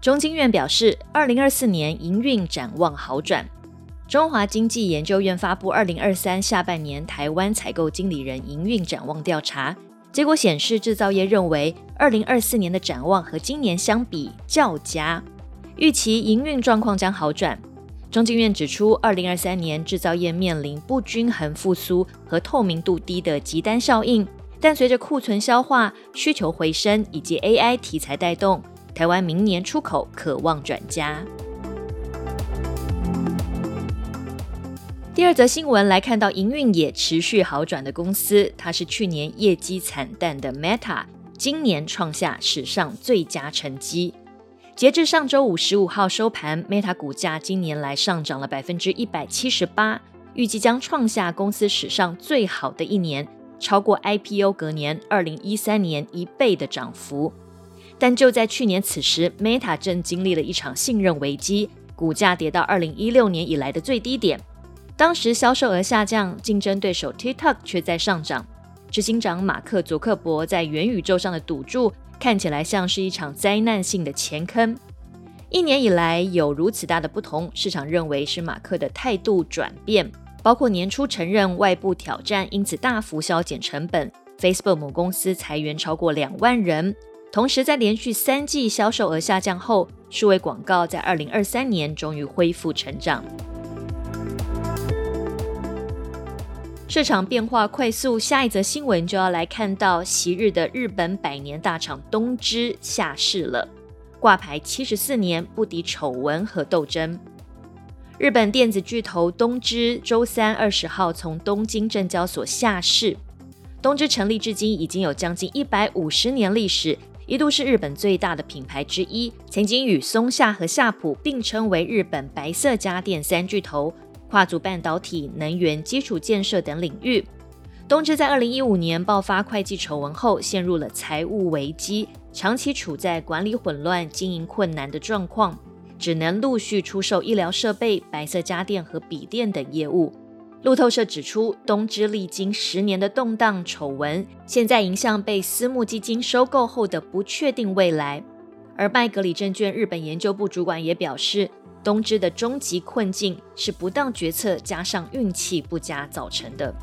中经院表示，二零二四年营运展望好转。中华经济研究院发布二零二三下半年台湾采购经理人营运展望调查，结果显示，制造业认为二零二四年的展望和今年相比较佳，预期营运状况将好转。中经院指出，二零二三年制造业面临不均衡复苏和透明度低的急单效应。但随着库存消化、需求回升以及 AI 题材带动，台湾明年出口可望转佳。第二则新闻来看到营运也持续好转的公司，它是去年业绩惨淡的 Meta，今年创下史上最佳成绩。截至上周五十五号收盘，Meta 股价今年来上涨了百分之一百七十八，预计将创下公司史上最好的一年。超过 IPO 隔年二零一三年一倍的涨幅，但就在去年此时，Meta 正经历了一场信任危机，股价跌到二零一六年以来的最低点。当时销售额下降，竞争对手 TikTok 却在上涨。执行长马克·祖克伯在元宇宙上的赌注，看起来像是一场灾难性的前坑。一年以来有如此大的不同，市场认为是马克的态度转变。包括年初承认外部挑战，因此大幅削减成本。Facebook 母公司裁员超过两万人，同时在连续三季销售额下降后，数位广告在二零二三年终于恢复成长。市场变化快速，下一则新闻就要来看到昔日的日本百年大厂东芝下市了，挂牌七十四年，不敌丑闻和斗争。日本电子巨头东芝周三二十号从东京证交所下市。东芝成立至今已经有将近一百五十年历史，一度是日本最大的品牌之一，曾经与松下和夏普并称为日本白色家电三巨头，跨足半导体、能源、基础建设等领域。东芝在二零一五年爆发会计丑闻后，陷入了财务危机，长期处在管理混乱、经营困难的状况。只能陆续出售医疗设备、白色家电和笔电等业务。路透社指出，东芝历经十年的动荡丑闻，现在迎向被私募基金收购后的不确定未来。而麦格里证券日本研究部主管也表示，东芝的终极困境是不当决策加上运气不佳造成的。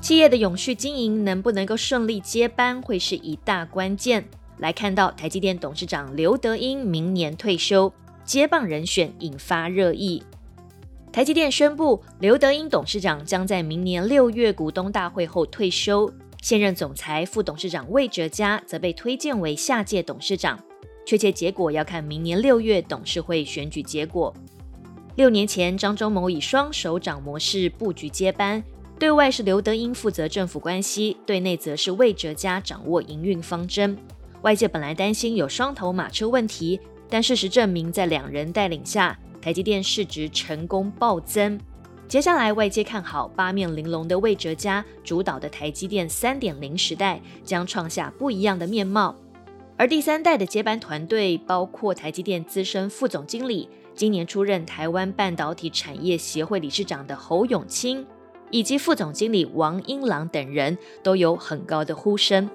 企业的永续经营能不能够顺利接班，会是一大关键。来看到台积电董事长刘德英明年退休，接棒人选引发热议。台积电宣布，刘德英董事长将在明年六月股东大会后退休，现任总裁、副董事长魏哲嘉则被推荐为下届董事长。确切结果要看明年六月董事会选举结果。六年前，张忠谋以双手掌模式布局接班，对外是刘德英负责政府关系，对内则是魏哲嘉掌握营运方针。外界本来担心有双头马车问题，但事实证明，在两人带领下，台积电市值成功暴增。接下来，外界看好八面玲珑的魏哲家主导的台积电三点零时代将创下不一样的面貌。而第三代的接班团队包括台积电资深副总经理、今年出任台湾半导体产业协会理事长的侯永清，以及副总经理王英郎等人，都有很高的呼声。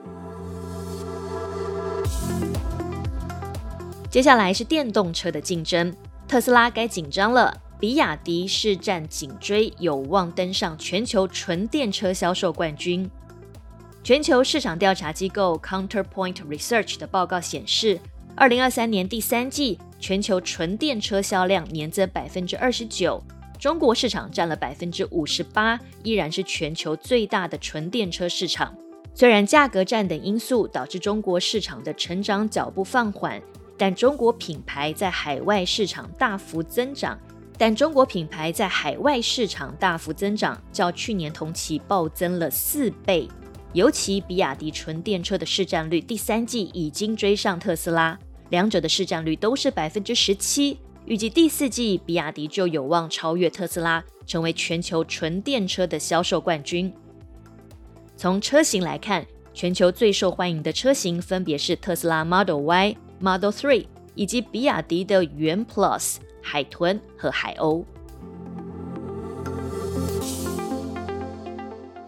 接下来是电动车的竞争，特斯拉该紧张了。比亚迪是战紧追，有望登上全球纯电车销售冠军。全球市场调查机构 Counterpoint Research 的报告显示，二零二三年第三季全球纯电车销量年增百分之二十九，中国市场占了百分之五十八，依然是全球最大的纯电车市场。虽然价格战等因素导致中国市场的成长脚步放缓。但中国品牌在海外市场大幅增长，但中国品牌在海外市场大幅增长，较去年同期暴增了四倍。尤其比亚迪纯电车的市占率，第三季已经追上特斯拉，两者的市占率都是百分之十七。预计第四季比亚迪就有望超越特斯拉，成为全球纯电车的销售冠军。从车型来看，全球最受欢迎的车型分别是特斯拉 Model Y、Model Three 以及比亚迪的元 Plus、海豚和海鸥。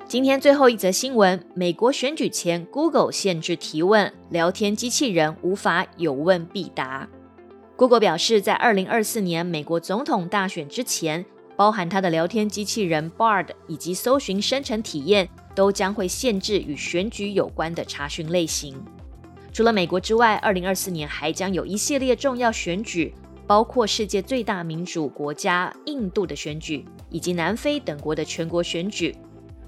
今天最后一则新闻：美国选举前，Google 限制提问，聊天机器人无法有问必答。Google 表示，在2024年美国总统大选之前，包含它的聊天机器人 Bard 以及搜寻生成体验，都将会限制与选举有关的查询类型。除了美国之外，2024年还将有一系列重要选举，包括世界最大民主国家印度的选举，以及南非等国的全国选举。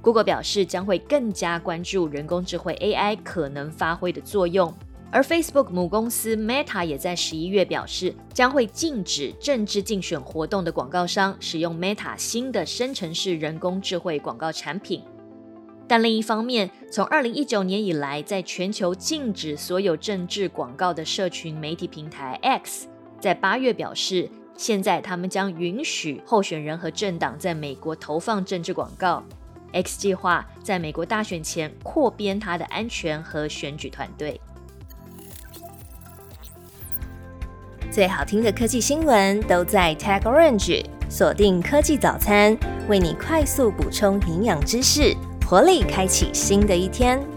Google 表示将会更加关注人工智慧 AI 可能发挥的作用，而 Facebook 母公司 Meta 也在十一月表示，将会禁止政治竞选活动的广告商使用 Meta 新的生成式人工智慧广告产品。但另一方面，从二零一九年以来，在全球禁止所有政治广告的社群媒体平台 X，在八月表示，现在他们将允许候选人和政党在美国投放政治广告。X 计划在美国大选前扩编它的安全和选举团队。最好听的科技新闻都在 Tag Orange，锁定科技早餐，为你快速补充营养知识，活力开启新的一天。